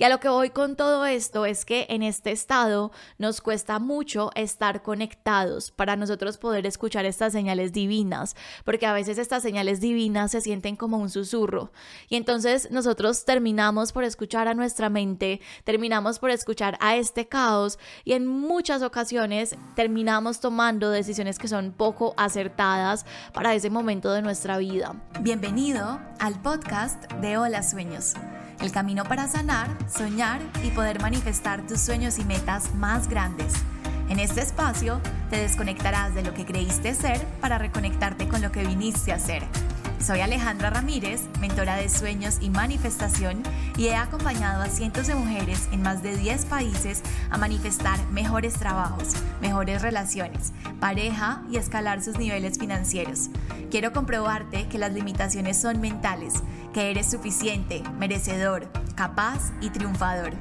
Y a lo que voy con todo esto es que en este estado nos cuesta mucho estar conectados para nosotros poder escuchar estas señales divinas, porque a veces estas señales divinas se sienten como un susurro. Y entonces nosotros terminamos por escuchar a nuestra mente, terminamos por escuchar a este caos y en muchas ocasiones terminamos tomando decisiones que son poco acertadas para ese momento de nuestra vida. Bienvenido al podcast de Hola Sueños, el camino para sanar, soñar y poder manifestar tus sueños y metas más grandes. En este espacio te desconectarás de lo que creíste ser para reconectarte con lo que viniste a ser soy Alejandra Ramírez, mentora de sueños y manifestación, y he acompañado a cientos de mujeres en más de 10 países a manifestar mejores trabajos, mejores relaciones, pareja y escalar sus niveles financieros. Quiero comprobarte que las limitaciones son mentales, que eres suficiente, merecedor, capaz y triunfador.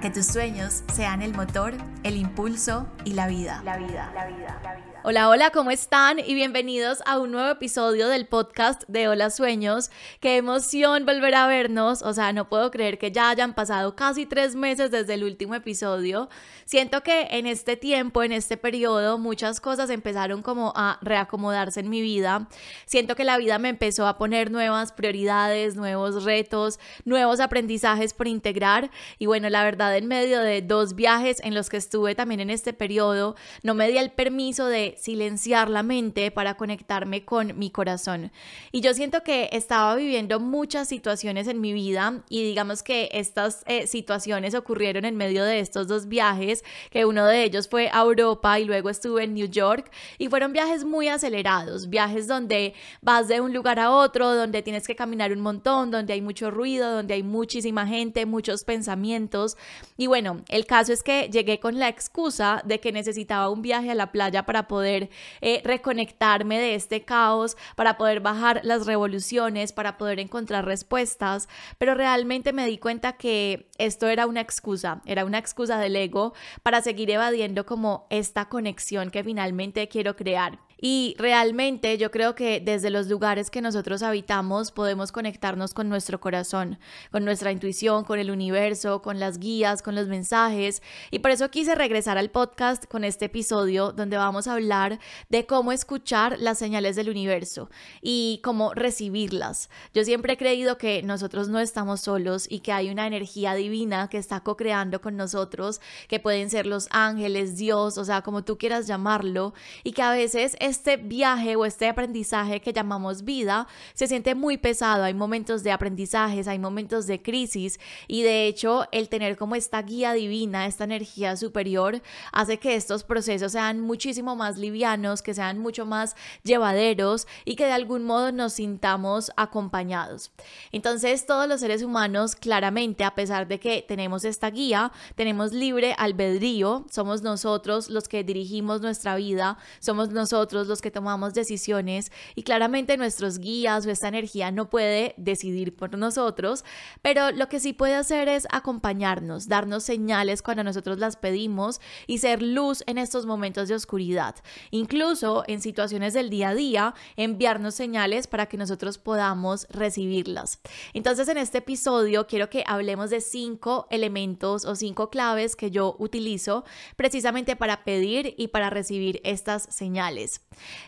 Que tus sueños sean el motor, el impulso y la vida. La vida, la vida, la vida. Hola, hola, ¿cómo están? Y bienvenidos a un nuevo episodio del podcast de Hola Sueños. Qué emoción volver a vernos. O sea, no puedo creer que ya hayan pasado casi tres meses desde el último episodio. Siento que en este tiempo, en este periodo, muchas cosas empezaron como a reacomodarse en mi vida. Siento que la vida me empezó a poner nuevas prioridades, nuevos retos, nuevos aprendizajes por integrar. Y bueno, la verdad, en medio de dos viajes en los que estuve también en este periodo, no me di el permiso de silenciar la mente para conectarme con mi corazón. Y yo siento que estaba viviendo muchas situaciones en mi vida y digamos que estas eh, situaciones ocurrieron en medio de estos dos viajes, que uno de ellos fue a Europa y luego estuve en New York y fueron viajes muy acelerados, viajes donde vas de un lugar a otro, donde tienes que caminar un montón, donde hay mucho ruido, donde hay muchísima gente, muchos pensamientos. Y bueno, el caso es que llegué con la excusa de que necesitaba un viaje a la playa para poder eh, reconectarme de este caos, para poder bajar las revoluciones, para poder encontrar respuestas, pero realmente me di cuenta que esto era una excusa, era una excusa del ego para seguir evadiendo como esta conexión que finalmente quiero crear. Y realmente yo creo que desde los lugares que nosotros habitamos podemos conectarnos con nuestro corazón, con nuestra intuición, con el universo, con las guías, con los mensajes. Y por eso quise regresar al podcast con este episodio donde vamos a hablar de cómo escuchar las señales del universo y cómo recibirlas. Yo siempre he creído que nosotros no estamos solos y que hay una energía divina que está co-creando con nosotros, que pueden ser los ángeles, Dios, o sea, como tú quieras llamarlo, y que a veces es este viaje o este aprendizaje que llamamos vida se siente muy pesado. Hay momentos de aprendizajes, hay momentos de crisis y de hecho el tener como esta guía divina, esta energía superior, hace que estos procesos sean muchísimo más livianos, que sean mucho más llevaderos y que de algún modo nos sintamos acompañados. Entonces todos los seres humanos claramente, a pesar de que tenemos esta guía, tenemos libre albedrío, somos nosotros los que dirigimos nuestra vida, somos nosotros los que tomamos decisiones y claramente nuestros guías o esta energía no puede decidir por nosotros, pero lo que sí puede hacer es acompañarnos, darnos señales cuando nosotros las pedimos y ser luz en estos momentos de oscuridad. Incluso en situaciones del día a día, enviarnos señales para que nosotros podamos recibirlas. Entonces en este episodio quiero que hablemos de cinco elementos o cinco claves que yo utilizo precisamente para pedir y para recibir estas señales.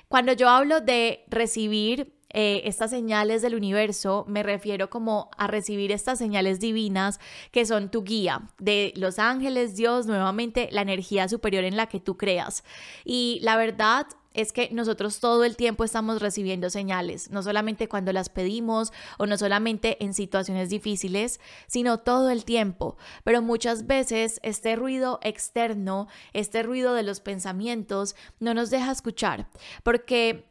Cuando yo hablo de recibir eh, estas señales del universo, me refiero como a recibir estas señales divinas que son tu guía de los ángeles, Dios, nuevamente la energía superior en la que tú creas. Y la verdad es que nosotros todo el tiempo estamos recibiendo señales, no solamente cuando las pedimos o no solamente en situaciones difíciles, sino todo el tiempo. Pero muchas veces este ruido externo, este ruido de los pensamientos, no nos deja escuchar, porque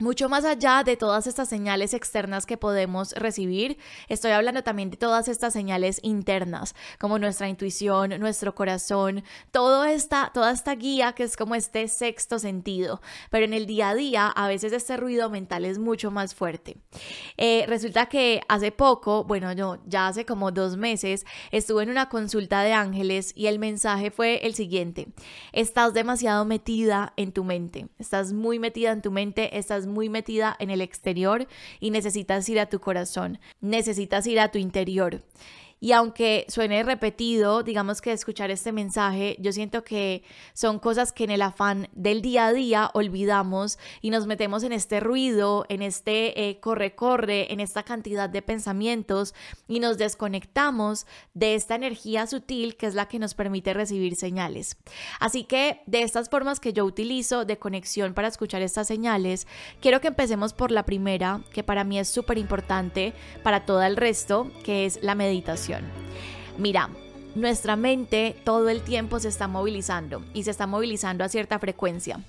mucho más allá de todas estas señales externas que podemos recibir, estoy hablando también de todas estas señales internas, como nuestra intuición, nuestro corazón, todo esta, toda esta guía que es como este sexto sentido. Pero en el día a día, a veces este ruido mental es mucho más fuerte. Eh, resulta que hace poco, bueno, yo ya hace como dos meses, estuve en una consulta de ángeles y el mensaje fue el siguiente: estás demasiado metida en tu mente, estás muy metida en tu mente, estás muy metida en el exterior y necesitas ir a tu corazón, necesitas ir a tu interior. Y aunque suene repetido, digamos que escuchar este mensaje, yo siento que son cosas que en el afán del día a día olvidamos y nos metemos en este ruido, en este eh, corre-corre, en esta cantidad de pensamientos y nos desconectamos de esta energía sutil que es la que nos permite recibir señales. Así que de estas formas que yo utilizo de conexión para escuchar estas señales, quiero que empecemos por la primera, que para mí es súper importante para todo el resto, que es la meditación. Mira, nuestra mente todo el tiempo se está movilizando y se está movilizando a cierta frecuencia.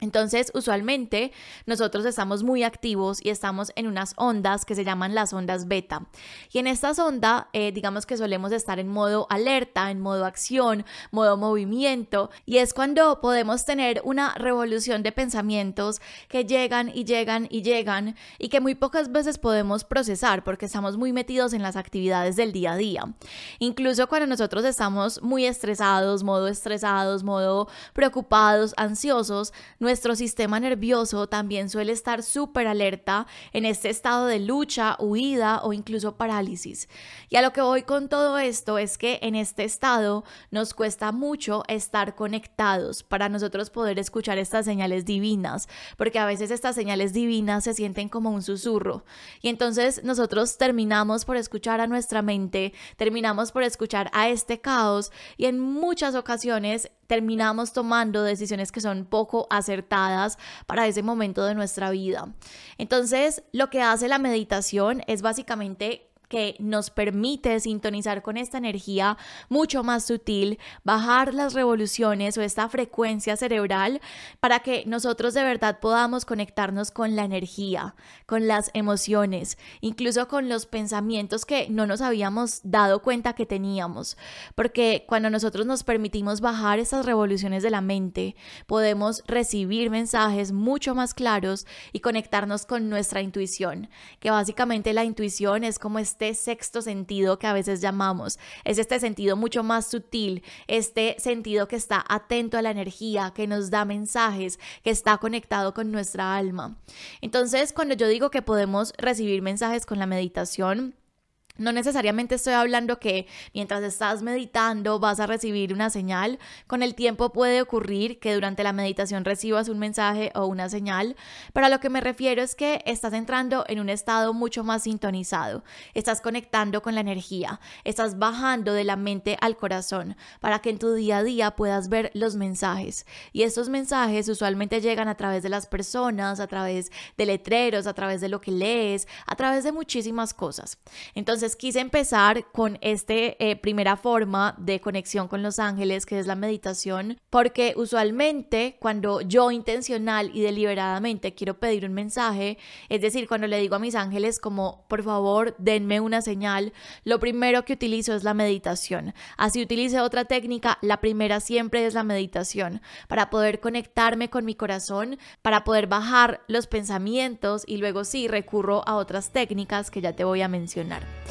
Entonces, usualmente nosotros estamos muy activos y estamos en unas ondas que se llaman las ondas beta. Y en estas ondas, eh, digamos que solemos estar en modo alerta, en modo acción, modo movimiento. Y es cuando podemos tener una revolución de pensamientos que llegan y llegan y llegan y que muy pocas veces podemos procesar porque estamos muy metidos en las actividades del día a día. Incluso cuando nosotros estamos muy estresados, modo estresados, modo preocupados, ansiosos, nuestro sistema nervioso también suele estar súper alerta en este estado de lucha, huida o incluso parálisis. Y a lo que voy con todo esto es que en este estado nos cuesta mucho estar conectados para nosotros poder escuchar estas señales divinas, porque a veces estas señales divinas se sienten como un susurro. Y entonces nosotros terminamos por escuchar a nuestra mente, terminamos por escuchar a este caos y en muchas ocasiones terminamos tomando decisiones que son poco acertadas para ese momento de nuestra vida. Entonces, lo que hace la meditación es básicamente que nos permite sintonizar con esta energía mucho más sutil, bajar las revoluciones o esta frecuencia cerebral para que nosotros de verdad podamos conectarnos con la energía, con las emociones, incluso con los pensamientos que no nos habíamos dado cuenta que teníamos. Porque cuando nosotros nos permitimos bajar estas revoluciones de la mente, podemos recibir mensajes mucho más claros y conectarnos con nuestra intuición, que básicamente la intuición es como sexto sentido que a veces llamamos. Es este sentido mucho más sutil, este sentido que está atento a la energía, que nos da mensajes, que está conectado con nuestra alma. Entonces, cuando yo digo que podemos recibir mensajes con la meditación, no necesariamente estoy hablando que mientras estás meditando vas a recibir una señal. Con el tiempo puede ocurrir que durante la meditación recibas un mensaje o una señal, pero a lo que me refiero es que estás entrando en un estado mucho más sintonizado. Estás conectando con la energía, estás bajando de la mente al corazón para que en tu día a día puedas ver los mensajes. Y estos mensajes usualmente llegan a través de las personas, a través de letreros, a través de lo que lees, a través de muchísimas cosas. Entonces, quise empezar con esta eh, primera forma de conexión con los ángeles, que es la meditación, porque usualmente cuando yo intencional y deliberadamente quiero pedir un mensaje, es decir, cuando le digo a mis ángeles como, por favor, denme una señal, lo primero que utilizo es la meditación. Así utilice otra técnica, la primera siempre es la meditación, para poder conectarme con mi corazón, para poder bajar los pensamientos y luego sí recurro a otras técnicas que ya te voy a mencionar.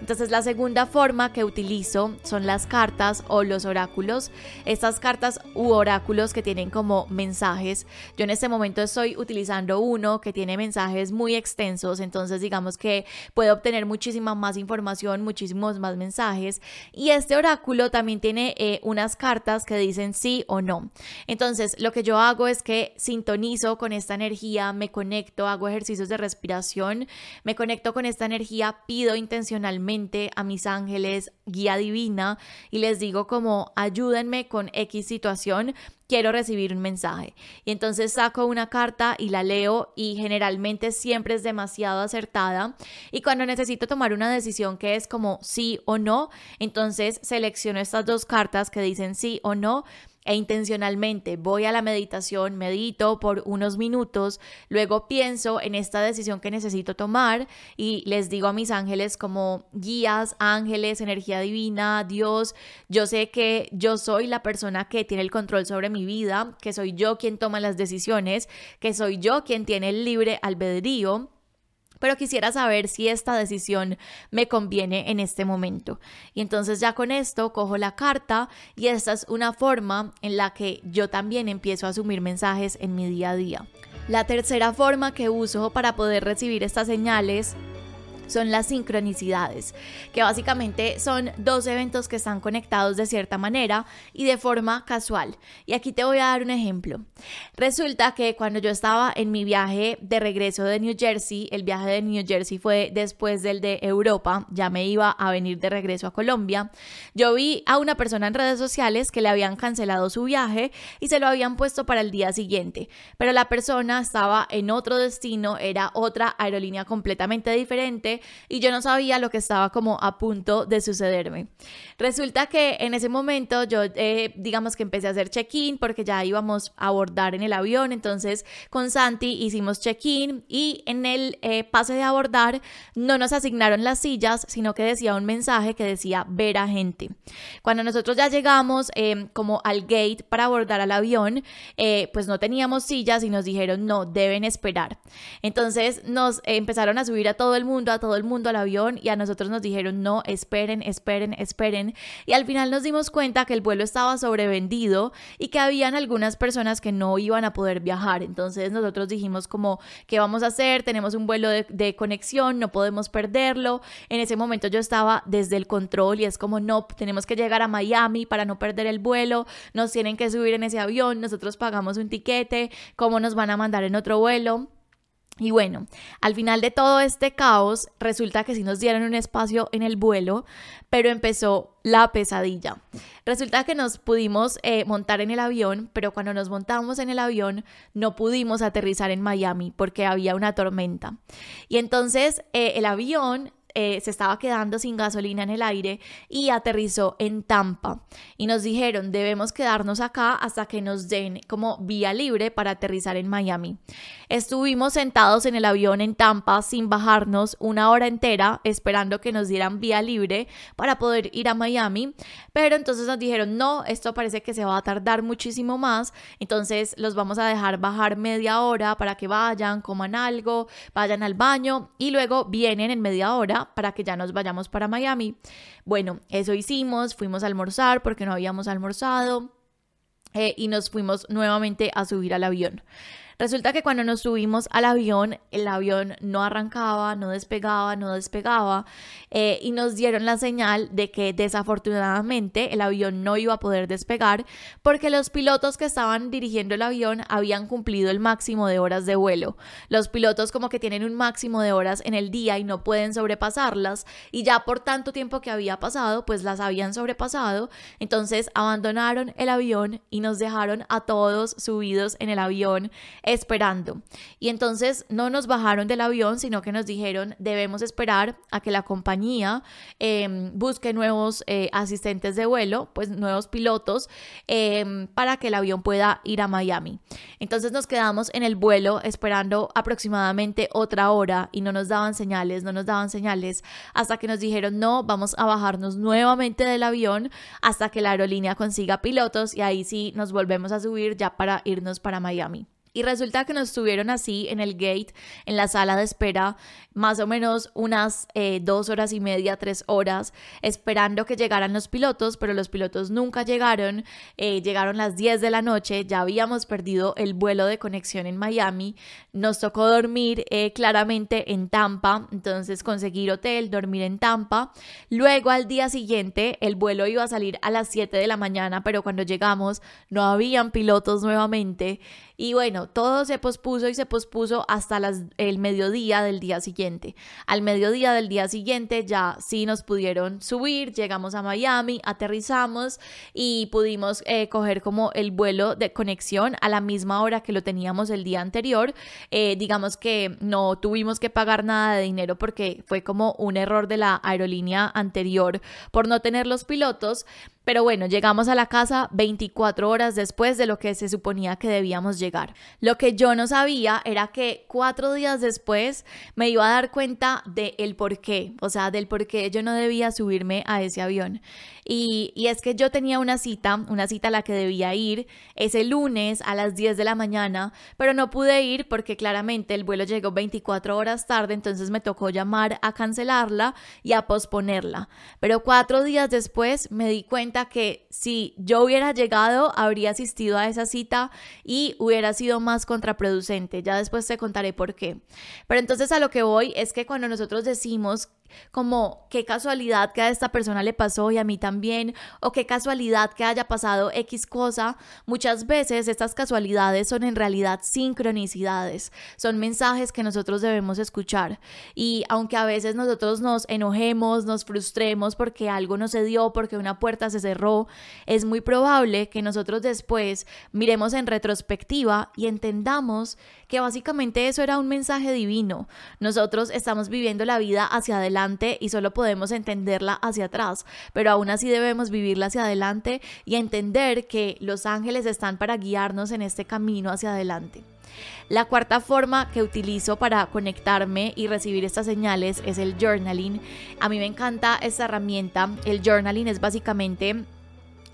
Entonces la segunda forma que utilizo son las cartas o los oráculos. Estas cartas u oráculos que tienen como mensajes. Yo en este momento estoy utilizando uno que tiene mensajes muy extensos, entonces digamos que puedo obtener muchísima más información, muchísimos más mensajes. Y este oráculo también tiene eh, unas cartas que dicen sí o no. Entonces lo que yo hago es que sintonizo con esta energía, me conecto, hago ejercicios de respiración, me conecto con esta energía, pido intencionalmente a mis ángeles, guía divina, y les digo como ayúdenme con X situación, quiero recibir un mensaje. Y entonces saco una carta y la leo y generalmente siempre es demasiado acertada. Y cuando necesito tomar una decisión que es como sí o no, entonces selecciono estas dos cartas que dicen sí o no e intencionalmente voy a la meditación, medito por unos minutos, luego pienso en esta decisión que necesito tomar y les digo a mis ángeles como guías, ángeles, energía divina, Dios, yo sé que yo soy la persona que tiene el control sobre mi vida, que soy yo quien toma las decisiones, que soy yo quien tiene el libre albedrío pero quisiera saber si esta decisión me conviene en este momento. Y entonces ya con esto cojo la carta y esta es una forma en la que yo también empiezo a asumir mensajes en mi día a día. La tercera forma que uso para poder recibir estas señales son las sincronicidades, que básicamente son dos eventos que están conectados de cierta manera y de forma casual. Y aquí te voy a dar un ejemplo. Resulta que cuando yo estaba en mi viaje de regreso de New Jersey, el viaje de New Jersey fue después del de Europa, ya me iba a venir de regreso a Colombia, yo vi a una persona en redes sociales que le habían cancelado su viaje y se lo habían puesto para el día siguiente, pero la persona estaba en otro destino, era otra aerolínea completamente diferente y yo no sabía lo que estaba como a punto de sucederme. Resulta que en ese momento yo, eh, digamos que empecé a hacer check-in porque ya íbamos a abordar en el avión, entonces con Santi hicimos check-in y en el eh, pase de abordar no nos asignaron las sillas, sino que decía un mensaje que decía ver a gente. Cuando nosotros ya llegamos em, como al gate para abordar al avión, eh, pues no teníamos sillas y nos dijeron no, deben esperar. Entonces nos empezaron a subir a todo el mundo, a todo el mundo al avión y a nosotros nos dijeron no, esperen, esperen, esperen. Y al final nos dimos cuenta que el vuelo estaba sobrevendido y que habían algunas personas que no iban a poder viajar. Entonces nosotros dijimos como, ¿qué vamos a hacer? Tenemos un vuelo de, de conexión, no podemos perderlo. En ese momento yo estaba desde el control y es como, no, tenemos que llegar a Miami para no perder el vuelo, nos tienen que subir en ese avión, nosotros pagamos un tiquete, ¿cómo nos van a mandar en otro vuelo? Y bueno, al final de todo este caos, resulta que sí nos dieron un espacio en el vuelo, pero empezó la pesadilla. Resulta que nos pudimos eh, montar en el avión, pero cuando nos montamos en el avión no pudimos aterrizar en Miami porque había una tormenta. Y entonces eh, el avión eh, se estaba quedando sin gasolina en el aire y aterrizó en Tampa. Y nos dijeron, debemos quedarnos acá hasta que nos den como vía libre para aterrizar en Miami. Estuvimos sentados en el avión en Tampa sin bajarnos una hora entera esperando que nos dieran vía libre para poder ir a Miami. Pero entonces nos dijeron, no, esto parece que se va a tardar muchísimo más. Entonces los vamos a dejar bajar media hora para que vayan, coman algo, vayan al baño y luego vienen en media hora para que ya nos vayamos para Miami. Bueno, eso hicimos, fuimos a almorzar porque no habíamos almorzado eh, y nos fuimos nuevamente a subir al avión. Resulta que cuando nos subimos al avión, el avión no arrancaba, no despegaba, no despegaba eh, y nos dieron la señal de que desafortunadamente el avión no iba a poder despegar porque los pilotos que estaban dirigiendo el avión habían cumplido el máximo de horas de vuelo. Los pilotos como que tienen un máximo de horas en el día y no pueden sobrepasarlas y ya por tanto tiempo que había pasado, pues las habían sobrepasado. Entonces abandonaron el avión y nos dejaron a todos subidos en el avión esperando. Y entonces no nos bajaron del avión, sino que nos dijeron debemos esperar a que la compañía em, busque nuevos eh, asistentes de vuelo, pues nuevos pilotos, em, para que el avión pueda ir a Miami. Entonces nos quedamos en el vuelo esperando aproximadamente otra hora y no nos daban señales, no nos daban señales, hasta que nos dijeron no, vamos a bajarnos nuevamente del avión hasta que la aerolínea consiga pilotos y ahí sí nos volvemos a subir ya para irnos para Miami. Y resulta que nos estuvieron así en el gate, en la sala de espera, más o menos unas eh, dos horas y media, tres horas, esperando que llegaran los pilotos, pero los pilotos nunca llegaron. Eh, llegaron las 10 de la noche, ya habíamos perdido el vuelo de conexión en Miami. Nos tocó dormir eh, claramente en Tampa, entonces conseguir hotel, dormir en Tampa. Luego al día siguiente, el vuelo iba a salir a las 7 de la mañana, pero cuando llegamos no habían pilotos nuevamente. Y bueno, todo se pospuso y se pospuso hasta las, el mediodía del día siguiente. Al mediodía del día siguiente ya sí nos pudieron subir, llegamos a Miami, aterrizamos y pudimos eh, coger como el vuelo de conexión a la misma hora que lo teníamos el día anterior. Eh, digamos que no tuvimos que pagar nada de dinero porque fue como un error de la aerolínea anterior por no tener los pilotos. Pero bueno, llegamos a la casa 24 horas después de lo que se suponía que debíamos llegar. Lo que yo no sabía era que cuatro días después me iba a dar cuenta del el por qué, o sea, del por qué yo no debía subirme a ese avión. Y, y, es que yo tenía una cita, una cita a la que debía ir ese lunes a las 10 de la mañana, pero no pude ir porque claramente el vuelo llegó 24 horas tarde, entonces me tocó llamar a cancelarla y a posponerla. Pero cuatro días después me di cuenta que si yo hubiera llegado, habría asistido a esa cita y hubiera sido más contraproducente. Ya después te contaré por qué. Pero entonces a lo que voy es que cuando nosotros decimos como qué casualidad que a esta persona le pasó y a mí también, o qué casualidad que haya pasado X cosa, muchas veces estas casualidades son en realidad sincronicidades, son mensajes que nosotros debemos escuchar. Y aunque a veces nosotros nos enojemos, nos frustremos porque algo no se dio, porque una puerta se cerró, es muy probable que nosotros después miremos en retrospectiva y entendamos que básicamente eso era un mensaje divino. Nosotros estamos viviendo la vida hacia adelante y solo podemos entenderla hacia atrás, pero aún así debemos vivirla hacia adelante y entender que los ángeles están para guiarnos en este camino hacia adelante. La cuarta forma que utilizo para conectarme y recibir estas señales es el journaling. A mí me encanta esta herramienta. El journaling es básicamente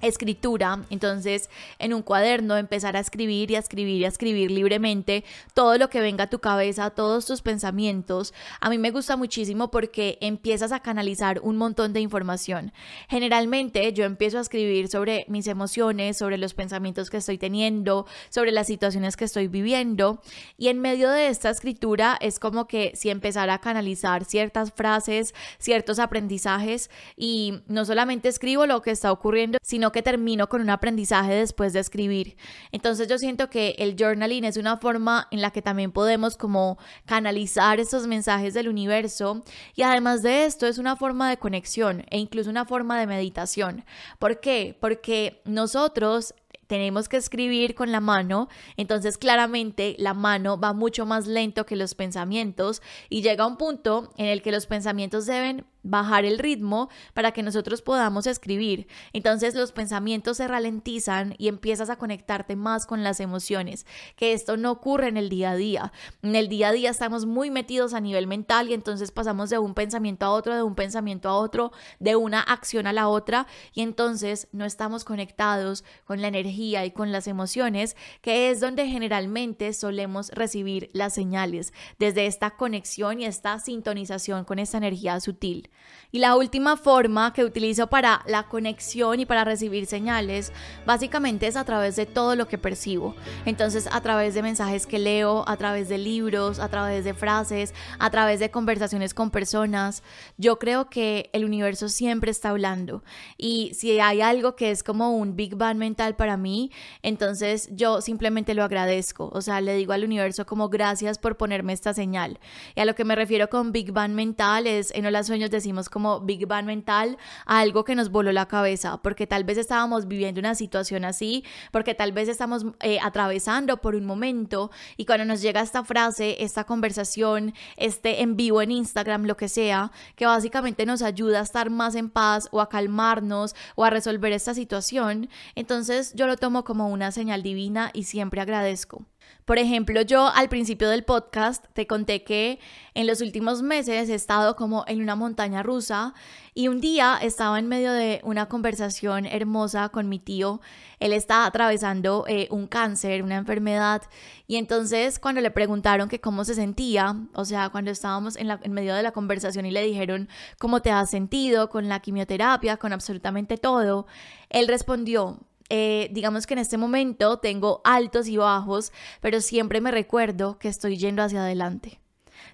escritura, entonces en un cuaderno empezar a escribir y a escribir y a escribir libremente todo lo que venga a tu cabeza, todos tus pensamientos. A mí me gusta muchísimo porque empiezas a canalizar un montón de información. Generalmente yo empiezo a escribir sobre mis emociones, sobre los pensamientos que estoy teniendo, sobre las situaciones que estoy viviendo y en medio de esta escritura es como que si empezara a canalizar ciertas frases, ciertos aprendizajes y no solamente escribo lo que está ocurriendo, sino que termino con un aprendizaje después de escribir. Entonces yo siento que el journaling es una forma en la que también podemos como canalizar estos mensajes del universo y además de esto es una forma de conexión e incluso una forma de meditación. ¿Por qué? Porque nosotros tenemos que escribir con la mano, entonces claramente la mano va mucho más lento que los pensamientos y llega un punto en el que los pensamientos deben bajar el ritmo para que nosotros podamos escribir. Entonces los pensamientos se ralentizan y empiezas a conectarte más con las emociones, que esto no ocurre en el día a día. En el día a día estamos muy metidos a nivel mental y entonces pasamos de un pensamiento a otro, de un pensamiento a otro, de una acción a la otra y entonces no estamos conectados con la energía y con las emociones, que es donde generalmente solemos recibir las señales, desde esta conexión y esta sintonización con esta energía sutil. Y la última forma que utilizo para la conexión y para recibir señales, básicamente es a través de todo lo que percibo. Entonces, a través de mensajes que leo, a través de libros, a través de frases, a través de conversaciones con personas. Yo creo que el universo siempre está hablando. Y si hay algo que es como un Big Bang mental para mí, entonces yo simplemente lo agradezco. O sea, le digo al universo como gracias por ponerme esta señal. Y a lo que me refiero con Big Bang mental es en los sueños decimos como Big Bang mental a algo que nos voló la cabeza, porque tal vez estábamos viviendo una situación así, porque tal vez estamos eh, atravesando por un momento y cuando nos llega esta frase, esta conversación, este en vivo en Instagram, lo que sea, que básicamente nos ayuda a estar más en paz o a calmarnos o a resolver esta situación, entonces yo lo tomo como una señal divina y siempre agradezco. Por ejemplo, yo al principio del podcast te conté que en los últimos meses he estado como en una montaña rusa y un día estaba en medio de una conversación hermosa con mi tío. Él está atravesando eh, un cáncer, una enfermedad y entonces cuando le preguntaron que cómo se sentía, o sea, cuando estábamos en, en medio de la conversación y le dijeron cómo te has sentido con la quimioterapia, con absolutamente todo, él respondió, eh, digamos que en este momento tengo altos y bajos, pero siempre me recuerdo que estoy yendo hacia adelante.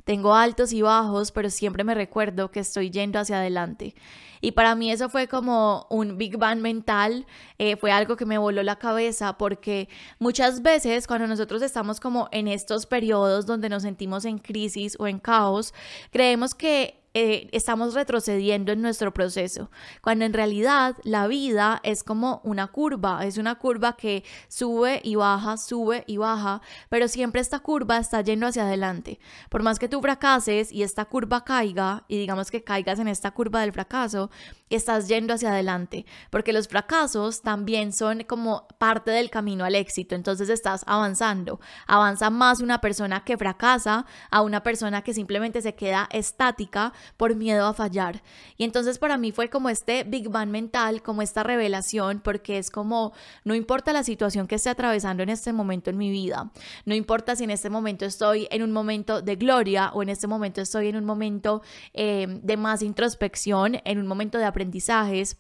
Tengo altos y bajos, pero siempre me recuerdo que estoy yendo hacia adelante. Y para mí eso fue como un Big Bang mental, eh, fue algo que me voló la cabeza porque muchas veces cuando nosotros estamos como en estos periodos donde nos sentimos en crisis o en caos, creemos que eh, estamos retrocediendo en nuestro proceso, cuando en realidad la vida es como una curva, es una curva que sube y baja, sube y baja, pero siempre esta curva está yendo hacia adelante. Por más que tú fracases y esta curva caiga, y digamos que caigas en esta curva del fracaso, estás yendo hacia adelante, porque los fracasos también son como parte del camino al éxito, entonces estás avanzando. Avanza más una persona que fracasa a una persona que simplemente se queda estática por miedo a fallar. Y entonces para mí fue como este Big Bang mental, como esta revelación, porque es como, no importa la situación que esté atravesando en este momento en mi vida, no importa si en este momento estoy en un momento de gloria o en este momento estoy en un momento eh, de más introspección, en un momento de aprendizajes,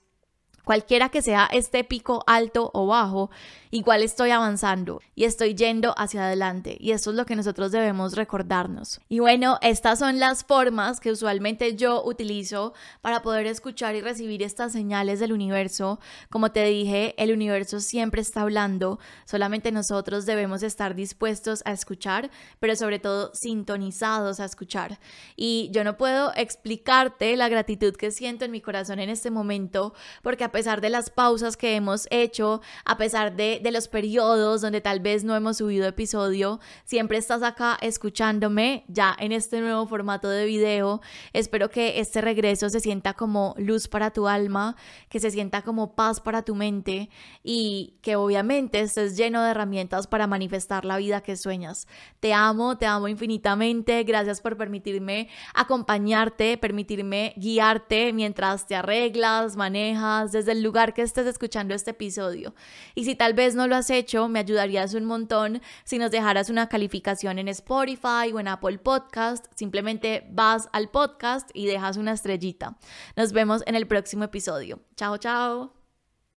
Cualquiera que sea este pico alto o bajo, igual estoy avanzando y estoy yendo hacia adelante. Y eso es lo que nosotros debemos recordarnos. Y bueno, estas son las formas que usualmente yo utilizo para poder escuchar y recibir estas señales del universo. Como te dije, el universo siempre está hablando, solamente nosotros debemos estar dispuestos a escuchar, pero sobre todo sintonizados a escuchar. Y yo no puedo explicarte la gratitud que siento en mi corazón en este momento, porque a pesar de las pausas que hemos hecho, a pesar de, de los periodos donde tal vez no hemos subido episodio, siempre estás acá escuchándome ya en este nuevo formato de video. Espero que este regreso se sienta como luz para tu alma, que se sienta como paz para tu mente y que obviamente estés lleno de herramientas para manifestar la vida que sueñas. Te amo, te amo infinitamente. Gracias por permitirme acompañarte, permitirme guiarte mientras te arreglas, manejas, desde el lugar que estés escuchando este episodio. Y si tal vez no lo has hecho, me ayudarías un montón si nos dejaras una calificación en Spotify o en Apple Podcast. Simplemente vas al podcast y dejas una estrellita. Nos vemos en el próximo episodio. Chao, chao.